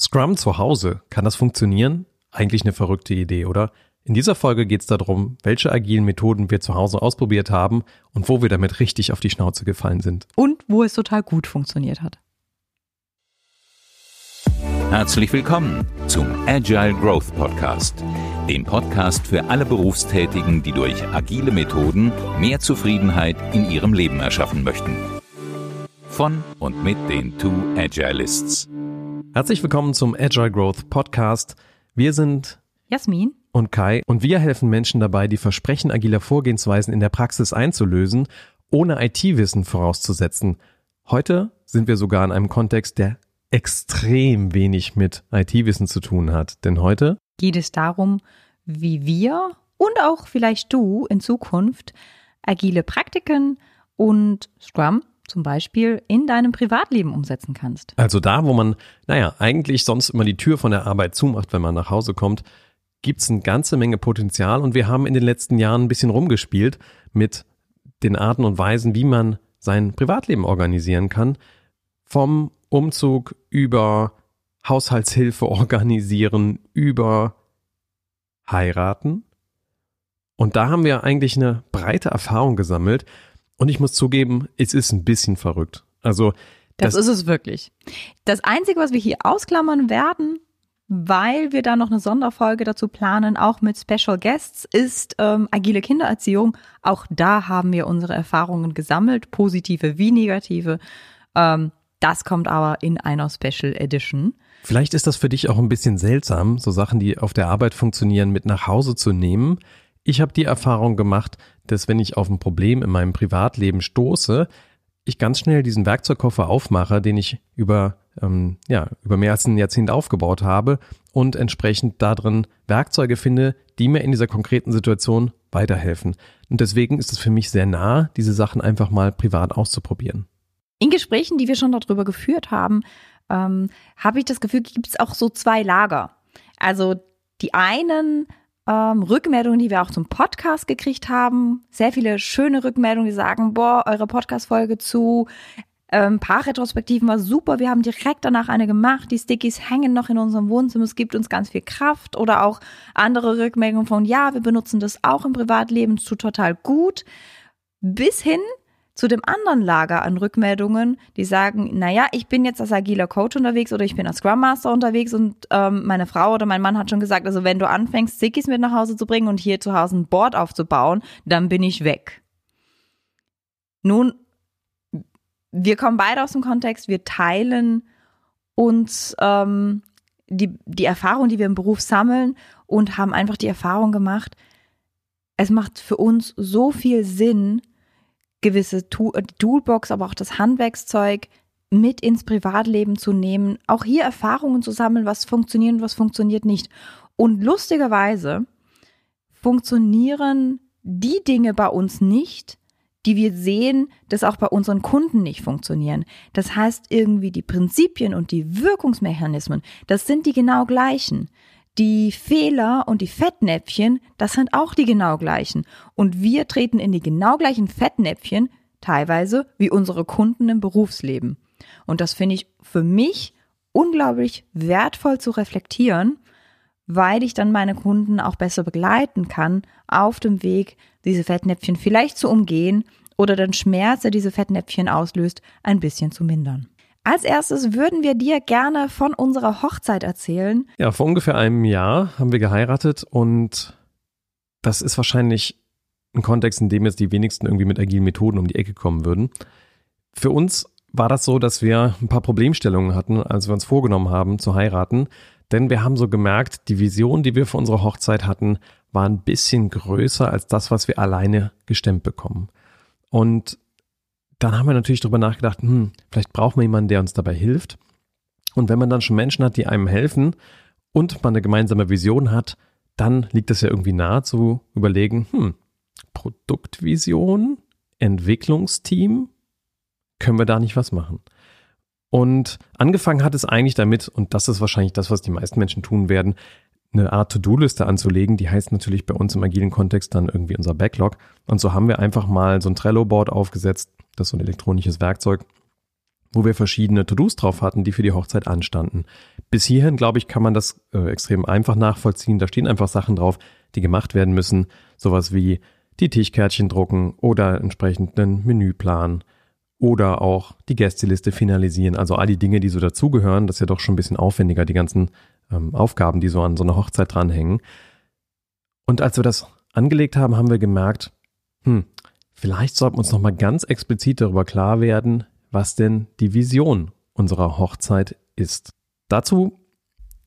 Scrum zu Hause, kann das funktionieren? Eigentlich eine verrückte Idee, oder? In dieser Folge geht es darum, welche agilen Methoden wir zu Hause ausprobiert haben und wo wir damit richtig auf die Schnauze gefallen sind. Und wo es total gut funktioniert hat. Herzlich willkommen zum Agile Growth Podcast, dem Podcast für alle Berufstätigen, die durch agile Methoden mehr Zufriedenheit in ihrem Leben erschaffen möchten. Von und mit den Two Agilists. Herzlich willkommen zum Agile Growth Podcast. Wir sind Jasmin und Kai und wir helfen Menschen dabei, die Versprechen agiler Vorgehensweisen in der Praxis einzulösen, ohne IT-Wissen vorauszusetzen. Heute sind wir sogar in einem Kontext, der extrem wenig mit IT-Wissen zu tun hat. Denn heute geht es darum, wie wir und auch vielleicht du in Zukunft agile Praktiken und Scrum zum Beispiel in deinem Privatleben umsetzen kannst. Also da, wo man, naja, eigentlich sonst immer die Tür von der Arbeit zumacht, wenn man nach Hause kommt, gibt's eine ganze Menge Potenzial und wir haben in den letzten Jahren ein bisschen rumgespielt mit den Arten und Weisen, wie man sein Privatleben organisieren kann. Vom Umzug über Haushaltshilfe organisieren, über heiraten. Und da haben wir eigentlich eine breite Erfahrung gesammelt, und ich muss zugeben, es ist ein bisschen verrückt. Also das, das ist es wirklich. Das Einzige, was wir hier ausklammern werden, weil wir da noch eine Sonderfolge dazu planen, auch mit Special Guests, ist ähm, agile Kindererziehung. Auch da haben wir unsere Erfahrungen gesammelt, positive wie negative. Ähm, das kommt aber in einer Special Edition. Vielleicht ist das für dich auch ein bisschen seltsam, so Sachen, die auf der Arbeit funktionieren, mit nach Hause zu nehmen. Ich habe die Erfahrung gemacht, dass wenn ich auf ein Problem in meinem Privatleben stoße, ich ganz schnell diesen Werkzeugkoffer aufmache, den ich über, ähm, ja, über mehr als ein Jahrzehnt aufgebaut habe und entsprechend darin Werkzeuge finde, die mir in dieser konkreten Situation weiterhelfen. Und deswegen ist es für mich sehr nah, diese Sachen einfach mal privat auszuprobieren. In Gesprächen, die wir schon darüber geführt haben, ähm, habe ich das Gefühl, gibt es auch so zwei Lager. Also die einen ähm, Rückmeldungen, die wir auch zum Podcast gekriegt haben. Sehr viele schöne Rückmeldungen, die sagen, boah, eure Podcast-Folge zu ähm, Paarretrospektiven war super. Wir haben direkt danach eine gemacht. Die Stickies hängen noch in unserem Wohnzimmer. Es gibt uns ganz viel Kraft. Oder auch andere Rückmeldungen von, ja, wir benutzen das auch im Privatleben. Es tut total gut. Bis hin zu dem anderen Lager an Rückmeldungen, die sagen, naja, ich bin jetzt als agiler Coach unterwegs oder ich bin als Scrum Master unterwegs und ähm, meine Frau oder mein Mann hat schon gesagt, also wenn du anfängst, Sickies mit nach Hause zu bringen und hier zu Hause ein Board aufzubauen, dann bin ich weg. Nun, wir kommen beide aus dem Kontext, wir teilen uns ähm, die, die Erfahrung, die wir im Beruf sammeln und haben einfach die Erfahrung gemacht, es macht für uns so viel Sinn, gewisse äh, Toolbox, aber auch das Handwerkszeug mit ins Privatleben zu nehmen, auch hier Erfahrungen zu sammeln, was funktioniert und was funktioniert nicht. Und lustigerweise funktionieren die Dinge bei uns nicht, die wir sehen, dass auch bei unseren Kunden nicht funktionieren. Das heißt, irgendwie die Prinzipien und die Wirkungsmechanismen, das sind die genau gleichen. Die Fehler und die Fettnäpfchen, das sind auch die genau gleichen. Und wir treten in die genau gleichen Fettnäpfchen, teilweise wie unsere Kunden im Berufsleben. Und das finde ich für mich unglaublich wertvoll zu reflektieren, weil ich dann meine Kunden auch besser begleiten kann auf dem Weg, diese Fettnäpfchen vielleicht zu umgehen oder den Schmerz, der diese Fettnäpfchen auslöst, ein bisschen zu mindern. Als erstes würden wir dir gerne von unserer Hochzeit erzählen. Ja, vor ungefähr einem Jahr haben wir geheiratet und das ist wahrscheinlich ein Kontext, in dem jetzt die wenigsten irgendwie mit agilen Methoden um die Ecke kommen würden. Für uns war das so, dass wir ein paar Problemstellungen hatten, als wir uns vorgenommen haben zu heiraten. Denn wir haben so gemerkt, die Vision, die wir für unsere Hochzeit hatten, war ein bisschen größer als das, was wir alleine gestemmt bekommen. Und dann haben wir natürlich darüber nachgedacht, hm, vielleicht brauchen wir jemanden, der uns dabei hilft. Und wenn man dann schon Menschen hat, die einem helfen und man eine gemeinsame Vision hat, dann liegt es ja irgendwie nahe zu überlegen, hm, Produktvision, Entwicklungsteam, können wir da nicht was machen? Und angefangen hat es eigentlich damit, und das ist wahrscheinlich das, was die meisten Menschen tun werden, eine Art To-Do-Liste anzulegen. Die heißt natürlich bei uns im agilen Kontext dann irgendwie unser Backlog. Und so haben wir einfach mal so ein Trello-Board aufgesetzt das ist so ein elektronisches Werkzeug, wo wir verschiedene To-Dos drauf hatten, die für die Hochzeit anstanden. Bis hierhin, glaube ich, kann man das äh, extrem einfach nachvollziehen. Da stehen einfach Sachen drauf, die gemacht werden müssen. Sowas wie die Tischkärtchen drucken oder entsprechend einen Menüplan oder auch die Gästeliste finalisieren. Also all die Dinge, die so dazugehören. Das ist ja doch schon ein bisschen aufwendiger, die ganzen ähm, Aufgaben, die so an so einer Hochzeit dranhängen. Und als wir das angelegt haben, haben wir gemerkt, hm, vielleicht sollten wir uns nochmal ganz explizit darüber klar werden, was denn die Vision unserer Hochzeit ist. Dazu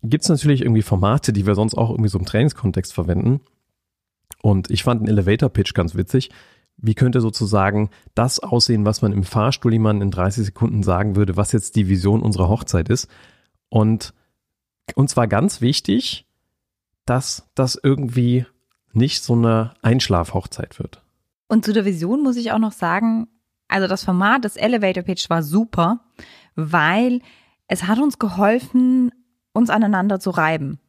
gibt es natürlich irgendwie Formate, die wir sonst auch irgendwie so im Trainingskontext verwenden. Und ich fand einen Elevator Pitch ganz witzig. Wie könnte sozusagen das aussehen, was man im Fahrstuhl jemandem in 30 Sekunden sagen würde, was jetzt die Vision unserer Hochzeit ist? Und uns war ganz wichtig, dass das irgendwie nicht so eine Einschlafhochzeit wird. Und zu der Vision muss ich auch noch sagen, also das Format des Elevator Pitch war super, weil es hat uns geholfen, uns aneinander zu reiben.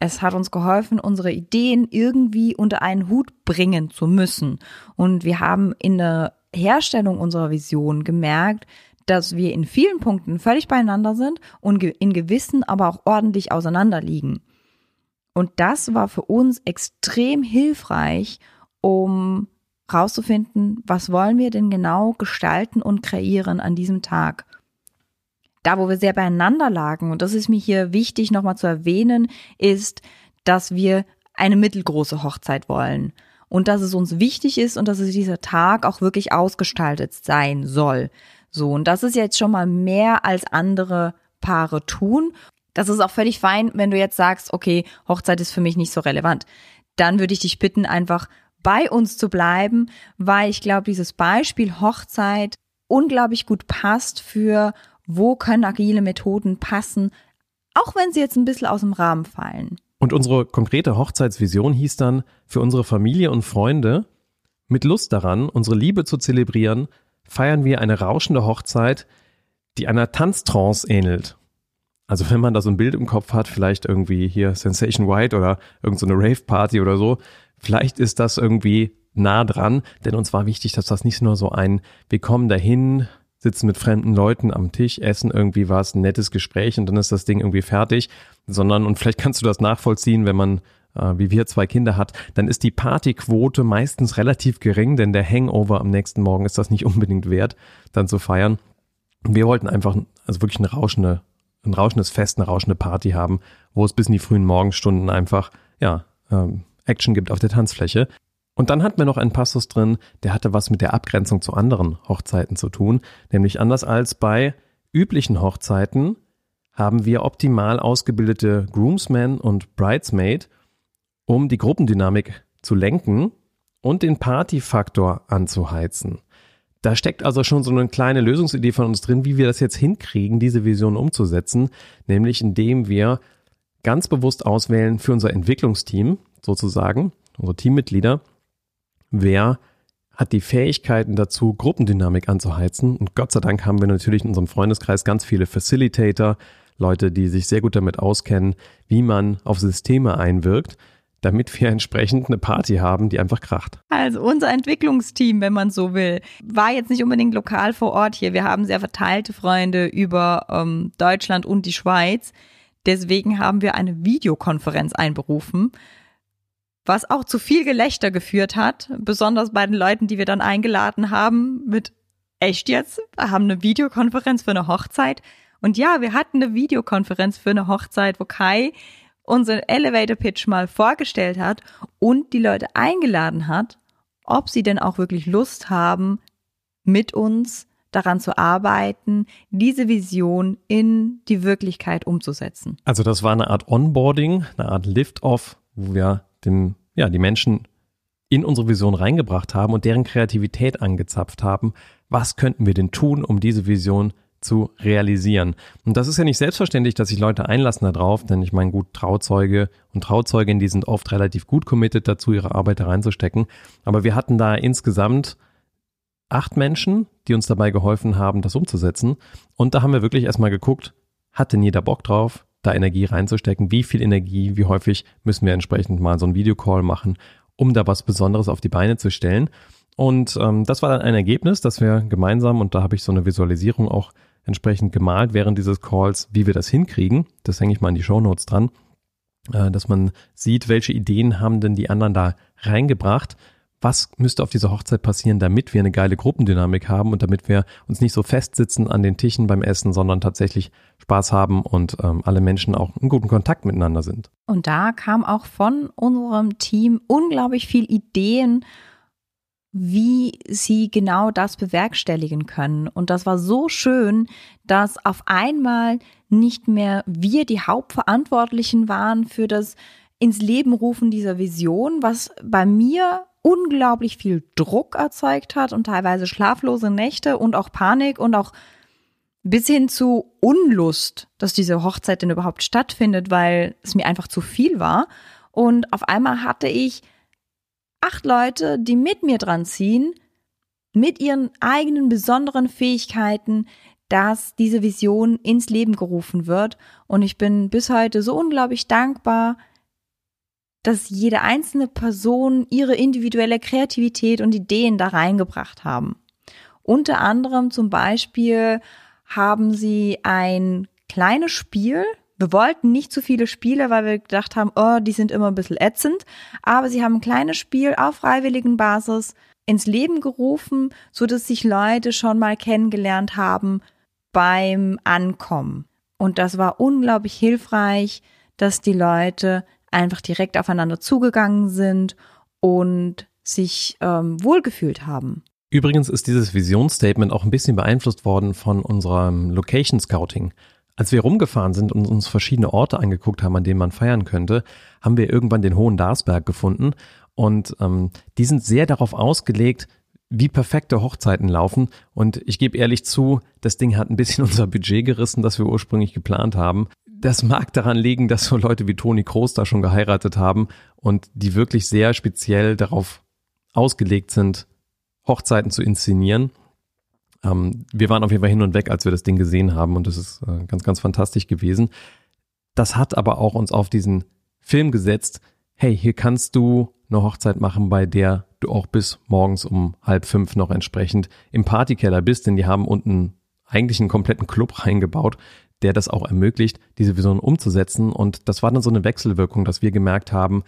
Es hat uns geholfen, unsere Ideen irgendwie unter einen Hut bringen zu müssen. Und wir haben in der Herstellung unserer Vision gemerkt, dass wir in vielen Punkten völlig beieinander sind und in gewissen aber auch ordentlich auseinanderliegen. Und das war für uns extrem hilfreich, um rauszufinden, was wollen wir denn genau gestalten und kreieren an diesem Tag da, wo wir sehr beieinander lagen, und das ist mir hier wichtig nochmal zu erwähnen, ist, dass wir eine mittelgroße Hochzeit wollen und dass es uns wichtig ist und dass es dieser Tag auch wirklich ausgestaltet sein soll. So, und das ist jetzt schon mal mehr als andere Paare tun. Das ist auch völlig fein, wenn du jetzt sagst, okay, Hochzeit ist für mich nicht so relevant. Dann würde ich dich bitten, einfach bei uns zu bleiben, weil ich glaube, dieses Beispiel Hochzeit unglaublich gut passt für wo können agile Methoden passen, auch wenn sie jetzt ein bisschen aus dem Rahmen fallen. Und unsere konkrete Hochzeitsvision hieß dann für unsere Familie und Freunde, mit Lust daran, unsere Liebe zu zelebrieren, feiern wir eine rauschende Hochzeit, die einer Tanztrance ähnelt. Also wenn man da so ein Bild im Kopf hat, vielleicht irgendwie hier Sensation White oder irgendeine so Rave-Party oder so, vielleicht ist das irgendwie nah dran, denn uns war wichtig, dass das nicht nur so ein, wir kommen dahin, sitzen mit fremden Leuten am Tisch, essen irgendwie was, ein nettes Gespräch und dann ist das Ding irgendwie fertig, sondern, und vielleicht kannst du das nachvollziehen, wenn man äh, wie wir zwei Kinder hat, dann ist die Partyquote meistens relativ gering, denn der Hangover am nächsten Morgen ist das nicht unbedingt wert, dann zu feiern. Wir wollten einfach, also wirklich eine rauschende, ein rauschendes Fest, eine rauschende Party haben, wo es bis in die frühen Morgenstunden einfach, ja, ähm, Action gibt auf der Tanzfläche. Und dann hatten wir noch einen Passus drin, der hatte was mit der Abgrenzung zu anderen Hochzeiten zu tun, nämlich anders als bei üblichen Hochzeiten haben wir optimal ausgebildete Groomsmen und Bridesmaid, um die Gruppendynamik zu lenken und den Partyfaktor anzuheizen. Da steckt also schon so eine kleine Lösungsidee von uns drin, wie wir das jetzt hinkriegen, diese Vision umzusetzen, nämlich indem wir ganz bewusst auswählen für unser Entwicklungsteam sozusagen, unsere Teammitglieder, wer hat die Fähigkeiten dazu, Gruppendynamik anzuheizen. Und Gott sei Dank haben wir natürlich in unserem Freundeskreis ganz viele Facilitator, Leute, die sich sehr gut damit auskennen, wie man auf Systeme einwirkt, damit wir entsprechend eine Party haben, die einfach kracht. Also unser Entwicklungsteam, wenn man so will, war jetzt nicht unbedingt lokal vor Ort hier. Wir haben sehr verteilte Freunde über ähm, Deutschland und die Schweiz. Deswegen haben wir eine Videokonferenz einberufen was auch zu viel Gelächter geführt hat, besonders bei den Leuten, die wir dann eingeladen haben, mit echt jetzt, wir haben eine Videokonferenz für eine Hochzeit. Und ja, wir hatten eine Videokonferenz für eine Hochzeit, wo Kai unseren Elevator Pitch mal vorgestellt hat und die Leute eingeladen hat, ob sie denn auch wirklich Lust haben, mit uns daran zu arbeiten, diese Vision in die Wirklichkeit umzusetzen. Also das war eine Art Onboarding, eine Art Lift-Off, wo wir dem, ja, die Menschen in unsere Vision reingebracht haben und deren Kreativität angezapft haben. Was könnten wir denn tun, um diese Vision zu realisieren? Und das ist ja nicht selbstverständlich, dass sich Leute einlassen darauf, denn ich meine, gut, Trauzeuge und Trauzeuginnen, die sind oft relativ gut committed dazu, ihre Arbeit da reinzustecken. Aber wir hatten da insgesamt acht Menschen, die uns dabei geholfen haben, das umzusetzen. Und da haben wir wirklich erstmal geguckt, hat denn jeder Bock drauf? Da Energie reinzustecken. Wie viel Energie, wie häufig müssen wir entsprechend mal so einen Videocall machen, um da was Besonderes auf die Beine zu stellen. Und ähm, das war dann ein Ergebnis, dass wir gemeinsam, und da habe ich so eine Visualisierung auch entsprechend gemalt während dieses Calls, wie wir das hinkriegen. Das hänge ich mal in die Show Notes dran, äh, dass man sieht, welche Ideen haben denn die anderen da reingebracht. Was müsste auf dieser Hochzeit passieren, damit wir eine geile Gruppendynamik haben und damit wir uns nicht so festsitzen an den Tischen beim Essen, sondern tatsächlich Spaß haben und ähm, alle Menschen auch in guten Kontakt miteinander sind. Und da kam auch von unserem Team unglaublich viel Ideen wie sie genau das bewerkstelligen können. Und das war so schön, dass auf einmal nicht mehr wir die Hauptverantwortlichen waren für das ins Leben rufen dieser Vision, was bei mir unglaublich viel Druck erzeugt hat und teilweise schlaflose Nächte und auch Panik und auch bis hin zu Unlust, dass diese Hochzeit denn überhaupt stattfindet, weil es mir einfach zu viel war. Und auf einmal hatte ich acht Leute, die mit mir dran ziehen, mit ihren eigenen besonderen Fähigkeiten, dass diese Vision ins Leben gerufen wird. Und ich bin bis heute so unglaublich dankbar, dass jede einzelne Person ihre individuelle Kreativität und Ideen da reingebracht haben. Unter anderem zum Beispiel haben sie ein kleines Spiel wir wollten nicht zu viele Spiele, weil wir gedacht haben, oh, die sind immer ein bisschen ätzend. Aber sie haben ein kleines Spiel auf freiwilligen Basis ins Leben gerufen, so dass sich Leute schon mal kennengelernt haben beim Ankommen. Und das war unglaublich hilfreich, dass die Leute einfach direkt aufeinander zugegangen sind und sich ähm, wohlgefühlt haben. Übrigens ist dieses Visionsstatement auch ein bisschen beeinflusst worden von unserem Location Scouting. Als wir rumgefahren sind und uns verschiedene Orte angeguckt haben, an denen man feiern könnte, haben wir irgendwann den Hohen Darsberg gefunden. Und ähm, die sind sehr darauf ausgelegt, wie perfekte Hochzeiten laufen. Und ich gebe ehrlich zu, das Ding hat ein bisschen unser Budget gerissen, das wir ursprünglich geplant haben. Das mag daran liegen, dass so Leute wie Toni Kroos da schon geheiratet haben und die wirklich sehr speziell darauf ausgelegt sind, Hochzeiten zu inszenieren. Ähm, wir waren auf jeden Fall hin und weg, als wir das Ding gesehen haben und das ist äh, ganz, ganz fantastisch gewesen. Das hat aber auch uns auf diesen Film gesetzt. Hey, hier kannst du eine Hochzeit machen, bei der du auch bis morgens um halb fünf noch entsprechend im Partykeller bist, denn die haben unten eigentlich einen kompletten Club reingebaut, der das auch ermöglicht, diese Vision umzusetzen. Und das war dann so eine Wechselwirkung, dass wir gemerkt haben,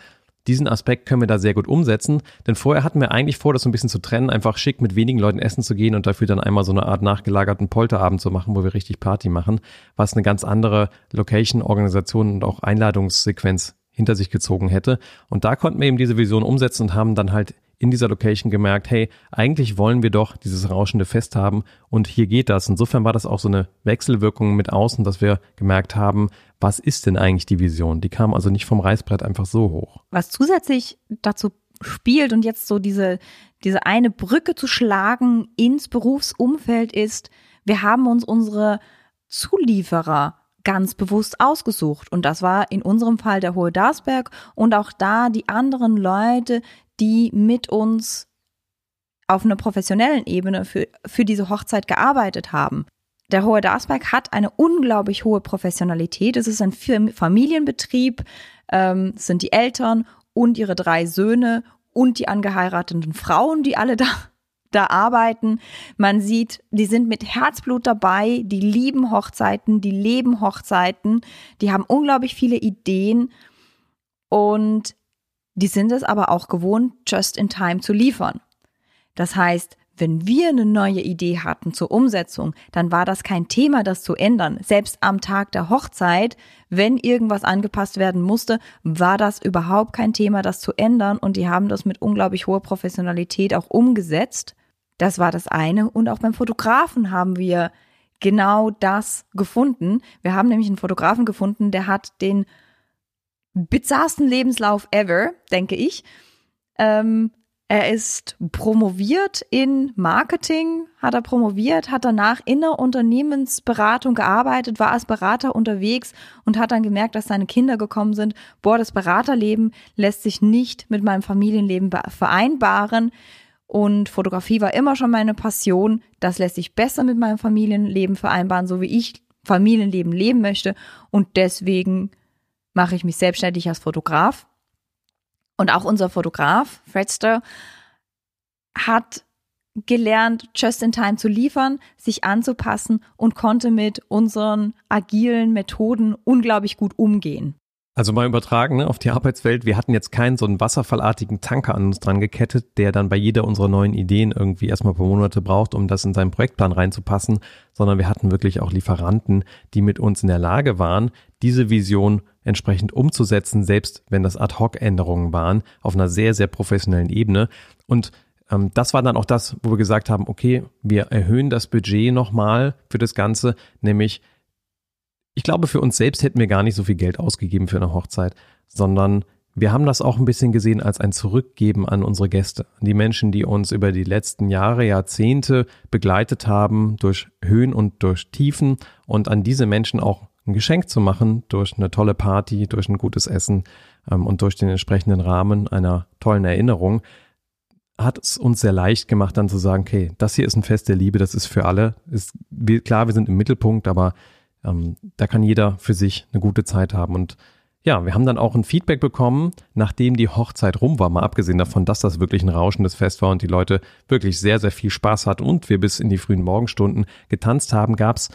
diesen Aspekt können wir da sehr gut umsetzen, denn vorher hatten wir eigentlich vor, das so ein bisschen zu trennen, einfach schick mit wenigen Leuten essen zu gehen und dafür dann einmal so eine Art nachgelagerten Polterabend zu machen, wo wir richtig Party machen, was eine ganz andere Location, Organisation und auch Einladungssequenz hinter sich gezogen hätte. Und da konnten wir eben diese Vision umsetzen und haben dann halt in dieser Location gemerkt, hey, eigentlich wollen wir doch dieses rauschende Fest haben und hier geht das. Insofern war das auch so eine Wechselwirkung mit außen, dass wir gemerkt haben, was ist denn eigentlich die Vision? Die kam also nicht vom Reißbrett einfach so hoch. Was zusätzlich dazu spielt und jetzt so diese, diese eine Brücke zu schlagen ins Berufsumfeld ist, wir haben uns unsere Zulieferer ganz bewusst ausgesucht. Und das war in unserem Fall der Hohe Darsberg und auch da die anderen Leute, die mit uns auf einer professionellen Ebene für, für diese Hochzeit gearbeitet haben. Der Hohe Darsberg hat eine unglaublich hohe Professionalität. Es ist ein Familienbetrieb, ähm, es sind die Eltern und ihre drei Söhne und die angeheirateten Frauen, die alle da, da arbeiten. Man sieht, die sind mit Herzblut dabei, die lieben Hochzeiten, die leben Hochzeiten, die haben unglaublich viele Ideen und die sind es aber auch gewohnt, just in time zu liefern. Das heißt, wenn wir eine neue Idee hatten zur Umsetzung, dann war das kein Thema, das zu ändern. Selbst am Tag der Hochzeit, wenn irgendwas angepasst werden musste, war das überhaupt kein Thema, das zu ändern. Und die haben das mit unglaublich hoher Professionalität auch umgesetzt. Das war das eine. Und auch beim Fotografen haben wir genau das gefunden. Wir haben nämlich einen Fotografen gefunden, der hat den bizarrsten Lebenslauf ever, denke ich. Ähm, er ist promoviert in Marketing, hat er promoviert, hat danach in der Unternehmensberatung gearbeitet, war als Berater unterwegs und hat dann gemerkt, dass seine Kinder gekommen sind. Boah, das Beraterleben lässt sich nicht mit meinem Familienleben vereinbaren. Und Fotografie war immer schon meine Passion. Das lässt sich besser mit meinem Familienleben vereinbaren, so wie ich Familienleben leben möchte. Und deswegen mache ich mich selbstständig als Fotograf. Und auch unser Fotograf, Fredster, hat gelernt, just in time zu liefern, sich anzupassen und konnte mit unseren agilen Methoden unglaublich gut umgehen. Also mal übertragen ne, auf die Arbeitswelt. Wir hatten jetzt keinen so einen wasserfallartigen Tanker an uns dran gekettet, der dann bei jeder unserer neuen Ideen irgendwie erstmal paar Monate braucht, um das in seinen Projektplan reinzupassen, sondern wir hatten wirklich auch Lieferanten, die mit uns in der Lage waren, diese Vision entsprechend umzusetzen, selbst wenn das Ad-Hoc-Änderungen waren, auf einer sehr, sehr professionellen Ebene. Und ähm, das war dann auch das, wo wir gesagt haben, okay, wir erhöhen das Budget nochmal für das Ganze, nämlich ich glaube, für uns selbst hätten wir gar nicht so viel Geld ausgegeben für eine Hochzeit, sondern wir haben das auch ein bisschen gesehen als ein Zurückgeben an unsere Gäste, an die Menschen, die uns über die letzten Jahre, Jahrzehnte begleitet haben, durch Höhen und durch Tiefen und an diese Menschen auch ein Geschenk zu machen durch eine tolle Party, durch ein gutes Essen ähm, und durch den entsprechenden Rahmen einer tollen Erinnerung, hat es uns sehr leicht gemacht, dann zu sagen, okay, das hier ist ein Fest der Liebe, das ist für alle. Ist, klar, wir sind im Mittelpunkt, aber ähm, da kann jeder für sich eine gute Zeit haben. Und ja, wir haben dann auch ein Feedback bekommen, nachdem die Hochzeit rum war, mal abgesehen davon, dass das wirklich ein rauschendes Fest war und die Leute wirklich sehr, sehr viel Spaß hatten und wir bis in die frühen Morgenstunden getanzt haben, gab es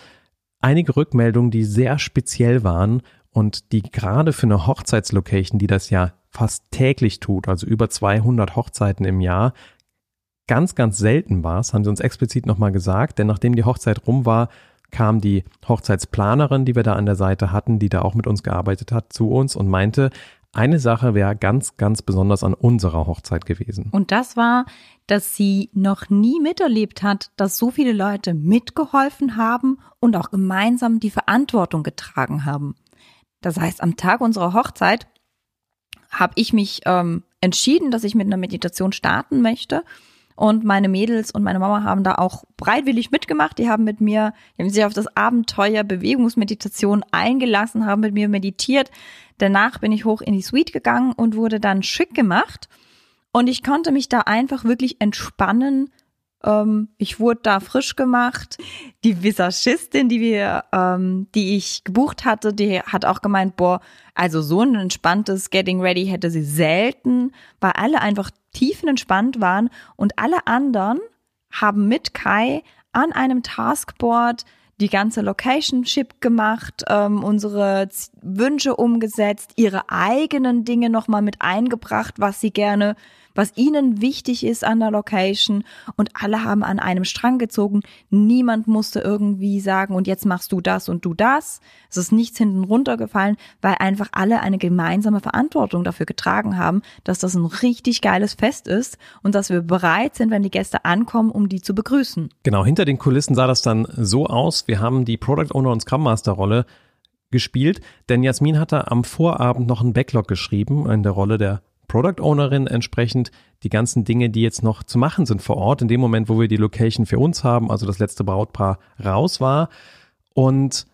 einige Rückmeldungen, die sehr speziell waren und die gerade für eine Hochzeitslocation, die das ja fast täglich tut, also über 200 Hochzeiten im Jahr, ganz, ganz selten war. Das haben sie uns explizit nochmal gesagt, denn nachdem die Hochzeit rum war, kam die Hochzeitsplanerin, die wir da an der Seite hatten, die da auch mit uns gearbeitet hat, zu uns und meinte, eine Sache wäre ganz, ganz besonders an unserer Hochzeit gewesen. Und das war, dass sie noch nie miterlebt hat, dass so viele Leute mitgeholfen haben und auch gemeinsam die Verantwortung getragen haben. Das heißt, am Tag unserer Hochzeit habe ich mich ähm, entschieden, dass ich mit einer Meditation starten möchte und meine Mädels und meine Mama haben da auch bereitwillig mitgemacht. Die haben mit mir, die haben sich auf das Abenteuer Bewegungsmeditation eingelassen, haben mit mir meditiert. Danach bin ich hoch in die Suite gegangen und wurde dann schick gemacht. Und ich konnte mich da einfach wirklich entspannen. Ähm, ich wurde da frisch gemacht. Die Visagistin, die wir, ähm, die ich gebucht hatte, die hat auch gemeint, boah, also so ein entspanntes Getting Ready hätte sie selten, weil alle einfach tiefenentspannt waren und alle anderen haben mit Kai an einem Taskboard die ganze Location Ship gemacht, ähm, unsere Wünsche umgesetzt, ihre eigenen Dinge nochmal mit eingebracht, was sie gerne was ihnen wichtig ist an der Location und alle haben an einem Strang gezogen. Niemand musste irgendwie sagen, und jetzt machst du das und du das. Es ist nichts hinten runtergefallen, weil einfach alle eine gemeinsame Verantwortung dafür getragen haben, dass das ein richtig geiles Fest ist und dass wir bereit sind, wenn die Gäste ankommen, um die zu begrüßen. Genau, hinter den Kulissen sah das dann so aus. Wir haben die Product Owner und Scrum Master Rolle gespielt, denn Jasmin hatte am Vorabend noch einen Backlog geschrieben in der Rolle der Product Ownerin entsprechend die ganzen Dinge, die jetzt noch zu machen sind vor Ort, in dem Moment, wo wir die Location für uns haben, also das letzte Brautpaar raus war. Und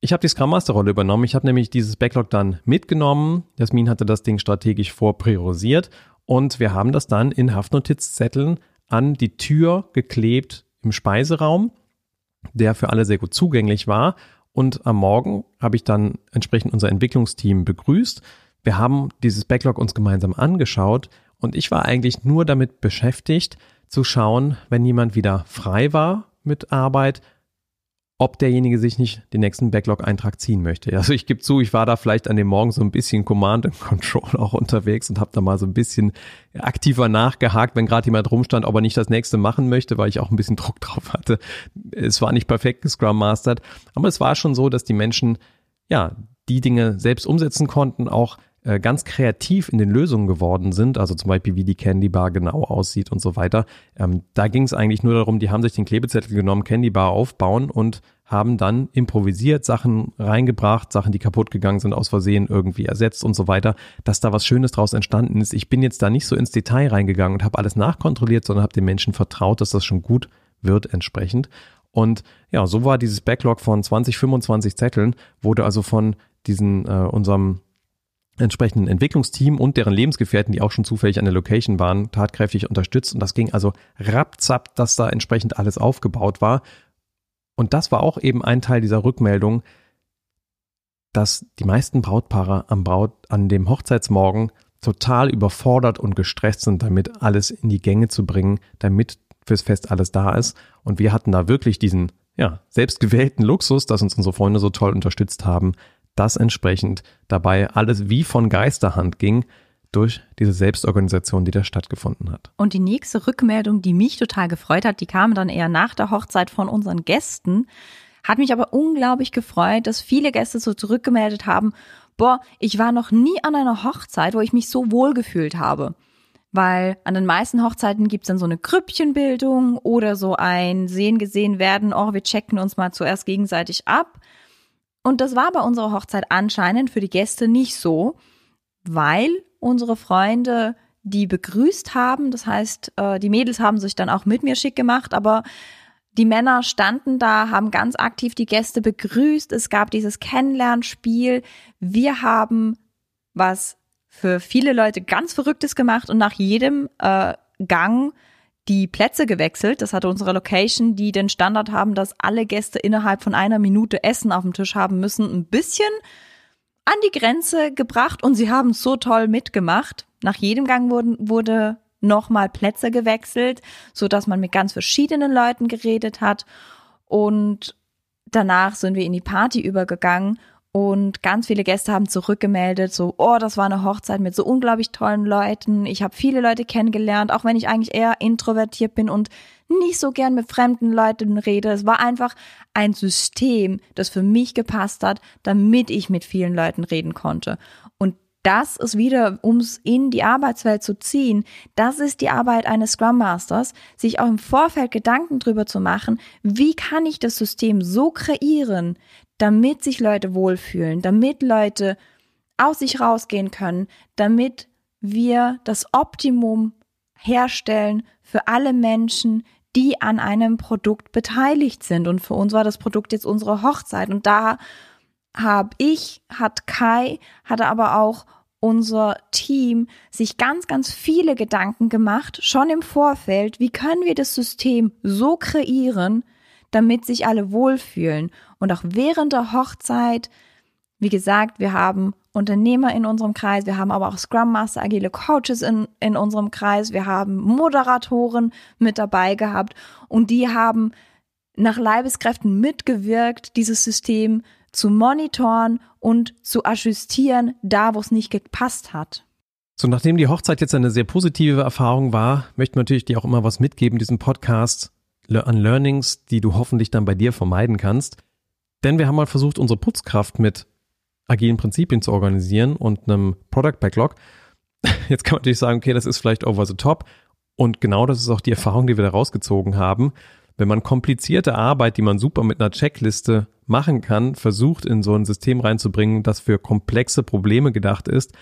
ich habe die Scrum Master Rolle übernommen. Ich habe nämlich dieses Backlog dann mitgenommen. Jasmin hatte das Ding strategisch vorpriorisiert und wir haben das dann in Haftnotizzetteln an die Tür geklebt im Speiseraum, der für alle sehr gut zugänglich war. Und am Morgen habe ich dann entsprechend unser Entwicklungsteam begrüßt. Wir haben dieses Backlog uns gemeinsam angeschaut und ich war eigentlich nur damit beschäftigt, zu schauen, wenn jemand wieder frei war mit Arbeit, ob derjenige sich nicht den nächsten Backlog-Eintrag ziehen möchte. Also ich gebe zu, ich war da vielleicht an dem Morgen so ein bisschen Command and Control auch unterwegs und habe da mal so ein bisschen aktiver nachgehakt, wenn gerade jemand rumstand, ob er nicht das nächste machen möchte, weil ich auch ein bisschen Druck drauf hatte. Es war nicht perfekt Scrum Mastered, aber es war schon so, dass die Menschen ja die Dinge selbst umsetzen konnten, auch äh, ganz kreativ in den Lösungen geworden sind, also zum Beispiel wie die Candy Bar genau aussieht und so weiter. Ähm, da ging es eigentlich nur darum, die haben sich den Klebezettel genommen, Candy Bar aufbauen und haben dann improvisiert Sachen reingebracht, Sachen, die kaputt gegangen sind, aus Versehen irgendwie ersetzt und so weiter, dass da was Schönes draus entstanden ist. Ich bin jetzt da nicht so ins Detail reingegangen und habe alles nachkontrolliert, sondern habe den Menschen vertraut, dass das schon gut wird entsprechend. Und ja, so war dieses Backlog von 20, 25 Zetteln, wurde also von diesen äh, unserem entsprechenden Entwicklungsteam und deren Lebensgefährten, die auch schon zufällig an der Location waren, tatkräftig unterstützt. Und das ging also rapzapp, dass da entsprechend alles aufgebaut war. Und das war auch eben ein Teil dieser Rückmeldung, dass die meisten Brautpaare am Braut, an dem Hochzeitsmorgen total überfordert und gestresst sind, damit alles in die Gänge zu bringen, damit fürs Fest alles da ist. Und wir hatten da wirklich diesen, ja, selbstgewählten Luxus, dass uns unsere Freunde so toll unterstützt haben, dass entsprechend dabei alles wie von Geisterhand ging durch diese Selbstorganisation, die da stattgefunden hat. Und die nächste Rückmeldung, die mich total gefreut hat, die kam dann eher nach der Hochzeit von unseren Gästen. Hat mich aber unglaublich gefreut, dass viele Gäste so zurückgemeldet haben, boah, ich war noch nie an einer Hochzeit, wo ich mich so wohl gefühlt habe. Weil an den meisten Hochzeiten gibt's dann so eine Grüppchenbildung oder so ein Sehen gesehen werden, oh, wir checken uns mal zuerst gegenseitig ab. Und das war bei unserer Hochzeit anscheinend für die Gäste nicht so, weil unsere Freunde die begrüßt haben. Das heißt, äh, die Mädels haben sich dann auch mit mir schick gemacht, aber die Männer standen da, haben ganz aktiv die Gäste begrüßt. Es gab dieses Kennenlernspiel. Wir haben was für viele Leute ganz Verrücktes gemacht und nach jedem äh, Gang die Plätze gewechselt. Das hatte unsere Location, die den Standard haben, dass alle Gäste innerhalb von einer Minute Essen auf dem Tisch haben müssen, ein bisschen an die Grenze gebracht und sie haben so toll mitgemacht. Nach jedem Gang wurden, wurde nochmal Plätze gewechselt, so dass man mit ganz verschiedenen Leuten geredet hat. Und danach sind wir in die Party übergegangen und ganz viele Gäste haben zurückgemeldet, so, oh, das war eine Hochzeit mit so unglaublich tollen Leuten. Ich habe viele Leute kennengelernt, auch wenn ich eigentlich eher introvertiert bin und nicht so gern mit fremden Leuten rede. Es war einfach ein System, das für mich gepasst hat, damit ich mit vielen Leuten reden konnte. Und das ist wieder, ums in die Arbeitswelt zu ziehen, das ist die Arbeit eines Scrum Masters, sich auch im Vorfeld Gedanken drüber zu machen, wie kann ich das System so kreieren, damit sich Leute wohlfühlen, damit Leute aus sich rausgehen können, damit wir das Optimum herstellen für alle Menschen, die an einem Produkt beteiligt sind. Und für uns war das Produkt jetzt unsere Hochzeit. Und da habe ich, hat Kai, hatte aber auch unser Team sich ganz, ganz viele Gedanken gemacht, schon im Vorfeld, wie können wir das System so kreieren, damit sich alle wohlfühlen. Und auch während der Hochzeit, wie gesagt, wir haben Unternehmer in unserem Kreis, wir haben aber auch Scrum Master, agile Coaches in, in unserem Kreis, wir haben Moderatoren mit dabei gehabt und die haben nach Leibeskräften mitgewirkt, dieses System zu monitoren und zu ajustieren, da wo es nicht gepasst hat. So, nachdem die Hochzeit jetzt eine sehr positive Erfahrung war, möchten wir natürlich dir auch immer was mitgeben, diesen Podcast an Learnings, die du hoffentlich dann bei dir vermeiden kannst. Denn wir haben mal versucht, unsere Putzkraft mit agilen Prinzipien zu organisieren und einem Product Backlog. Jetzt kann man natürlich sagen, okay, das ist vielleicht over the top. Und genau das ist auch die Erfahrung, die wir da rausgezogen haben. Wenn man komplizierte Arbeit, die man super mit einer Checkliste machen kann, versucht in so ein System reinzubringen, das für komplexe Probleme gedacht ist,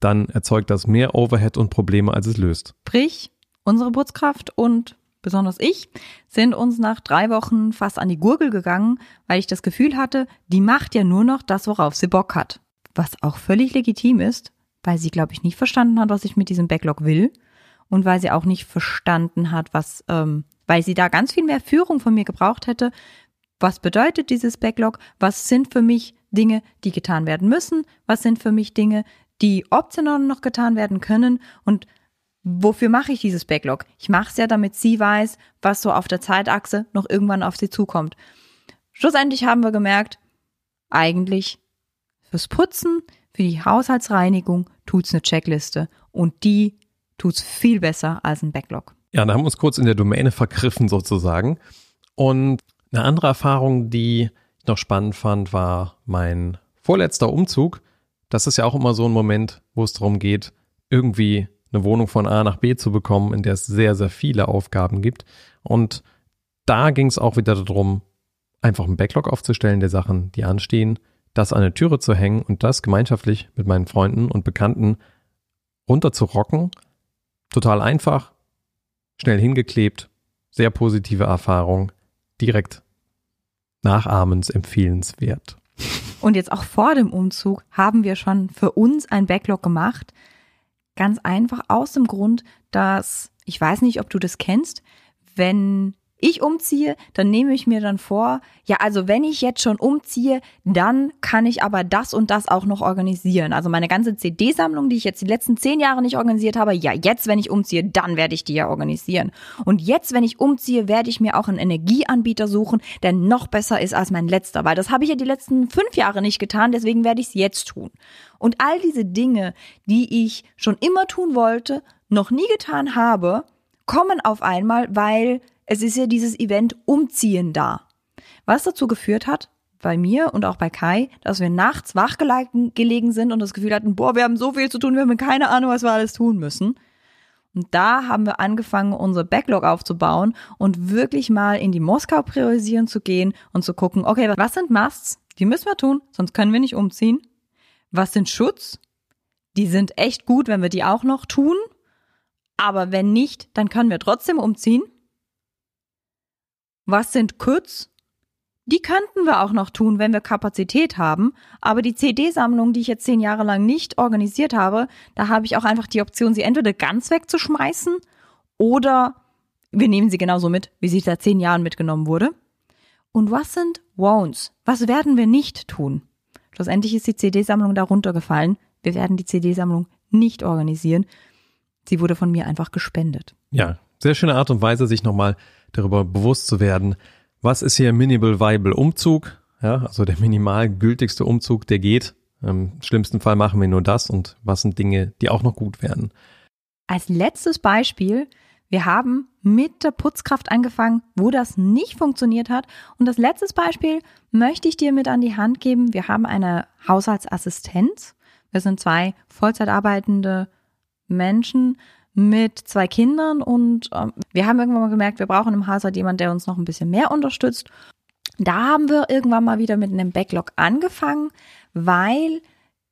dann erzeugt das mehr Overhead und Probleme, als es löst. Sprich, unsere Putzkraft und besonders ich, sind uns nach drei Wochen fast an die Gurgel gegangen, weil ich das Gefühl hatte, die macht ja nur noch das, worauf sie Bock hat. Was auch völlig legitim ist, weil sie, glaube ich, nicht verstanden hat, was ich mit diesem Backlog will und weil sie auch nicht verstanden hat, was, ähm, weil sie da ganz viel mehr Führung von mir gebraucht hätte. Was bedeutet dieses Backlog? Was sind für mich Dinge, die getan werden müssen? Was sind für mich Dinge, die optional noch getan werden können? Und wofür mache ich dieses Backlog? Ich mache es ja, damit sie weiß, was so auf der Zeitachse noch irgendwann auf sie zukommt. Schlussendlich haben wir gemerkt, eigentlich fürs Putzen, für die Haushaltsreinigung tut's eine Checkliste und die tut's viel besser als ein Backlog. Ja, da haben wir uns kurz in der Domäne vergriffen sozusagen. Und eine andere Erfahrung, die ich noch spannend fand, war mein vorletzter Umzug. Das ist ja auch immer so ein Moment, wo es darum geht, irgendwie eine Wohnung von A nach B zu bekommen, in der es sehr, sehr viele Aufgaben gibt. Und da ging es auch wieder darum, einfach einen Backlog aufzustellen der Sachen, die anstehen, das an der Türe zu hängen und das gemeinschaftlich mit meinen Freunden und Bekannten runter zu rocken. Total einfach, schnell hingeklebt, sehr positive Erfahrung, direkt nachahmensempfehlenswert. Und jetzt auch vor dem Umzug haben wir schon für uns ein Backlog gemacht, Ganz einfach aus dem Grund, dass, ich weiß nicht, ob du das kennst, wenn ich umziehe, dann nehme ich mir dann vor, ja, also wenn ich jetzt schon umziehe, dann kann ich aber das und das auch noch organisieren. Also meine ganze CD-Sammlung, die ich jetzt die letzten zehn Jahre nicht organisiert habe, ja, jetzt, wenn ich umziehe, dann werde ich die ja organisieren. Und jetzt, wenn ich umziehe, werde ich mir auch einen Energieanbieter suchen, der noch besser ist als mein letzter, weil das habe ich ja die letzten fünf Jahre nicht getan, deswegen werde ich es jetzt tun. Und all diese Dinge, die ich schon immer tun wollte, noch nie getan habe, kommen auf einmal, weil es ist ja dieses Event Umziehen da. Was dazu geführt hat, bei mir und auch bei Kai, dass wir nachts wach gelegen sind und das Gefühl hatten, boah, wir haben so viel zu tun, wir haben keine Ahnung, was wir alles tun müssen. Und da haben wir angefangen, unser Backlog aufzubauen und wirklich mal in die Moskau priorisieren zu gehen und zu gucken, okay, was sind Musts? Die müssen wir tun, sonst können wir nicht umziehen. Was sind Schutz? Die sind echt gut, wenn wir die auch noch tun. Aber wenn nicht, dann können wir trotzdem umziehen. Was sind Kütz? Die könnten wir auch noch tun, wenn wir Kapazität haben. Aber die CD-Sammlung, die ich jetzt zehn Jahre lang nicht organisiert habe, da habe ich auch einfach die Option, sie entweder ganz wegzuschmeißen oder wir nehmen sie genauso mit, wie sie seit zehn Jahren mitgenommen wurde. Und was sind Won'ts? Was werden wir nicht tun? Schlussendlich ist die CD-Sammlung darunter gefallen. Wir werden die CD-Sammlung nicht organisieren. Sie wurde von mir einfach gespendet. Ja, sehr schöne Art und Weise, sich nochmal darüber bewusst zu werden, was ist hier Minimal Viable Umzug? Ja, also der minimal gültigste Umzug, der geht. Im schlimmsten Fall machen wir nur das und was sind Dinge, die auch noch gut werden. Als letztes Beispiel, wir haben mit der Putzkraft angefangen, wo das nicht funktioniert hat. Und das letzte Beispiel möchte ich dir mit an die Hand geben. Wir haben eine Haushaltsassistenz. Wir sind zwei Vollzeit arbeitende Menschen mit zwei Kindern und ähm, wir haben irgendwann mal gemerkt, wir brauchen im Haushalt jemanden, der uns noch ein bisschen mehr unterstützt. Da haben wir irgendwann mal wieder mit einem Backlog angefangen, weil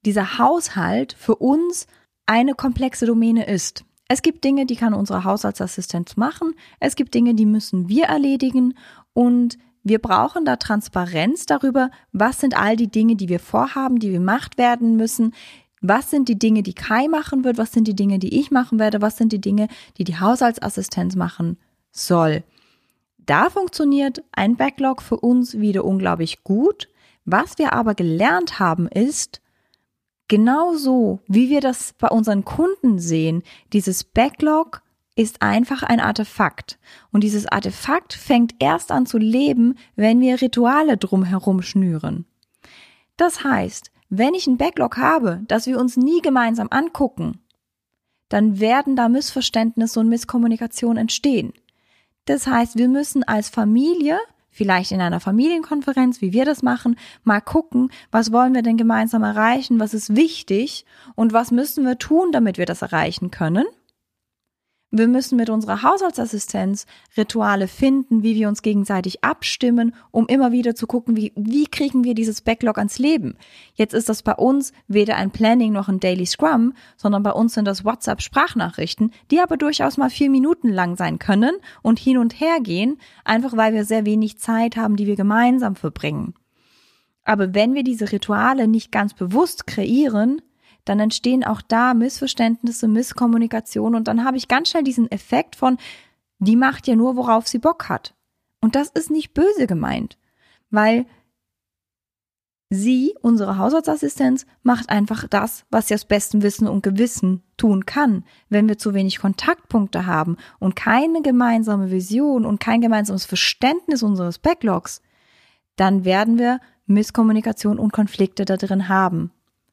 dieser Haushalt für uns eine komplexe Domäne ist. Es gibt Dinge, die kann unsere Haushaltsassistenz machen. Es gibt Dinge, die müssen wir erledigen. Und wir brauchen da Transparenz darüber, was sind all die Dinge, die wir vorhaben, die gemacht werden müssen, was sind die Dinge, die Kai machen wird? Was sind die Dinge, die ich machen werde? Was sind die Dinge, die die Haushaltsassistenz machen soll? Da funktioniert ein Backlog für uns wieder unglaublich gut. Was wir aber gelernt haben ist, genauso wie wir das bei unseren Kunden sehen, dieses Backlog ist einfach ein Artefakt. Und dieses Artefakt fängt erst an zu leben, wenn wir Rituale drumherum schnüren. Das heißt, wenn ich ein Backlog habe, das wir uns nie gemeinsam angucken, dann werden da Missverständnisse und Misskommunikation entstehen. Das heißt, wir müssen als Familie, vielleicht in einer Familienkonferenz, wie wir das machen, mal gucken, was wollen wir denn gemeinsam erreichen, was ist wichtig und was müssen wir tun, damit wir das erreichen können. Wir müssen mit unserer Haushaltsassistenz Rituale finden, wie wir uns gegenseitig abstimmen, um immer wieder zu gucken, wie, wie kriegen wir dieses Backlog ans Leben. Jetzt ist das bei uns weder ein Planning noch ein Daily Scrum, sondern bei uns sind das WhatsApp-Sprachnachrichten, die aber durchaus mal vier Minuten lang sein können und hin und her gehen, einfach weil wir sehr wenig Zeit haben, die wir gemeinsam verbringen. Aber wenn wir diese Rituale nicht ganz bewusst kreieren, dann entstehen auch da Missverständnisse, Misskommunikation und dann habe ich ganz schnell diesen Effekt von, die macht ja nur, worauf sie Bock hat. Und das ist nicht böse gemeint, weil sie, unsere Haushaltsassistenz, macht einfach das, was sie aus bestem Wissen und Gewissen tun kann. Wenn wir zu wenig Kontaktpunkte haben und keine gemeinsame Vision und kein gemeinsames Verständnis unseres Backlogs, dann werden wir Misskommunikation und Konflikte da drin haben.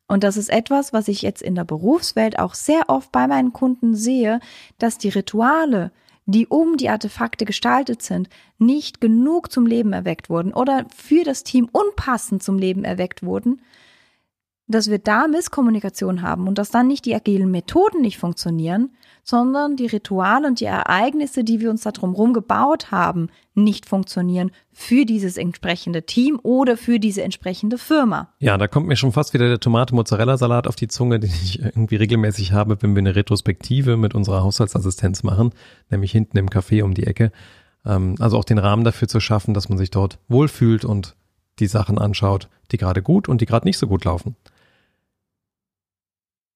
Und das ist etwas, was ich jetzt in der Berufswelt auch sehr oft bei meinen Kunden sehe, dass die Rituale, die um die Artefakte gestaltet sind, nicht genug zum Leben erweckt wurden oder für das Team unpassend zum Leben erweckt wurden, dass wir da Misskommunikation haben und dass dann nicht die agilen Methoden nicht funktionieren, sondern die Rituale und die Ereignisse, die wir uns da drumherum gebaut haben, nicht funktionieren für dieses entsprechende Team oder für diese entsprechende Firma. Ja, da kommt mir schon fast wieder der Tomate-Mozzarella-Salat auf die Zunge, den ich irgendwie regelmäßig habe, wenn wir eine Retrospektive mit unserer Haushaltsassistenz machen, nämlich hinten im Café um die Ecke. Ähm, also auch den Rahmen dafür zu schaffen, dass man sich dort wohlfühlt und die Sachen anschaut, die gerade gut und die gerade nicht so gut laufen.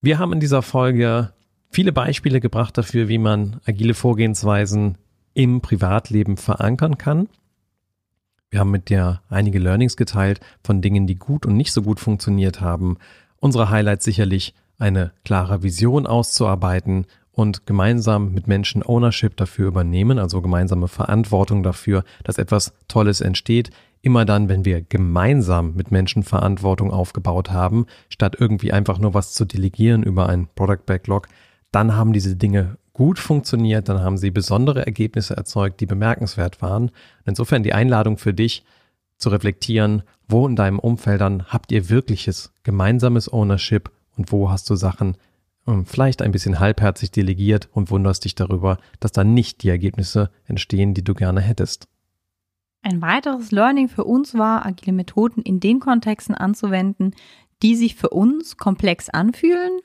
Wir haben in dieser Folge viele Beispiele gebracht dafür, wie man agile Vorgehensweisen im Privatleben verankern kann. Wir haben mit dir einige Learnings geteilt von Dingen, die gut und nicht so gut funktioniert haben. Unsere Highlights sicherlich eine klare Vision auszuarbeiten und gemeinsam mit Menschen Ownership dafür übernehmen, also gemeinsame Verantwortung dafür, dass etwas Tolles entsteht. Immer dann, wenn wir gemeinsam mit Menschen Verantwortung aufgebaut haben, statt irgendwie einfach nur was zu delegieren über ein Product Backlog, dann haben diese Dinge gut funktioniert, dann haben sie besondere Ergebnisse erzeugt, die bemerkenswert waren. Insofern die Einladung für dich zu reflektieren, wo in deinem Umfeld dann habt ihr wirkliches gemeinsames Ownership und wo hast du Sachen ähm, vielleicht ein bisschen halbherzig delegiert und wunderst dich darüber, dass dann nicht die Ergebnisse entstehen, die du gerne hättest. Ein weiteres Learning für uns war, agile Methoden in den Kontexten anzuwenden, die sich für uns komplex anfühlen.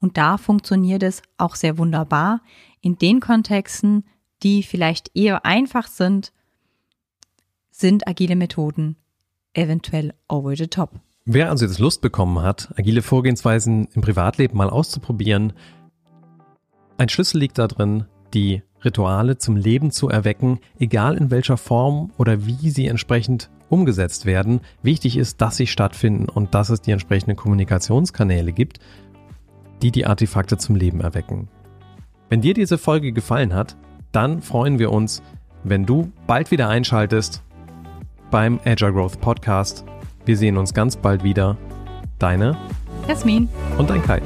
Und da funktioniert es auch sehr wunderbar. In den Kontexten, die vielleicht eher einfach sind, sind agile Methoden eventuell over the top. Wer also jetzt Lust bekommen hat, agile Vorgehensweisen im Privatleben mal auszuprobieren, ein Schlüssel liegt da drin, die Rituale zum Leben zu erwecken, egal in welcher Form oder wie sie entsprechend umgesetzt werden. Wichtig ist, dass sie stattfinden und dass es die entsprechenden Kommunikationskanäle gibt, die die Artefakte zum Leben erwecken. Wenn dir diese Folge gefallen hat, dann freuen wir uns, wenn du bald wieder einschaltest beim Agile Growth Podcast wir sehen uns ganz bald wieder. Deine Jasmin und dein Kai.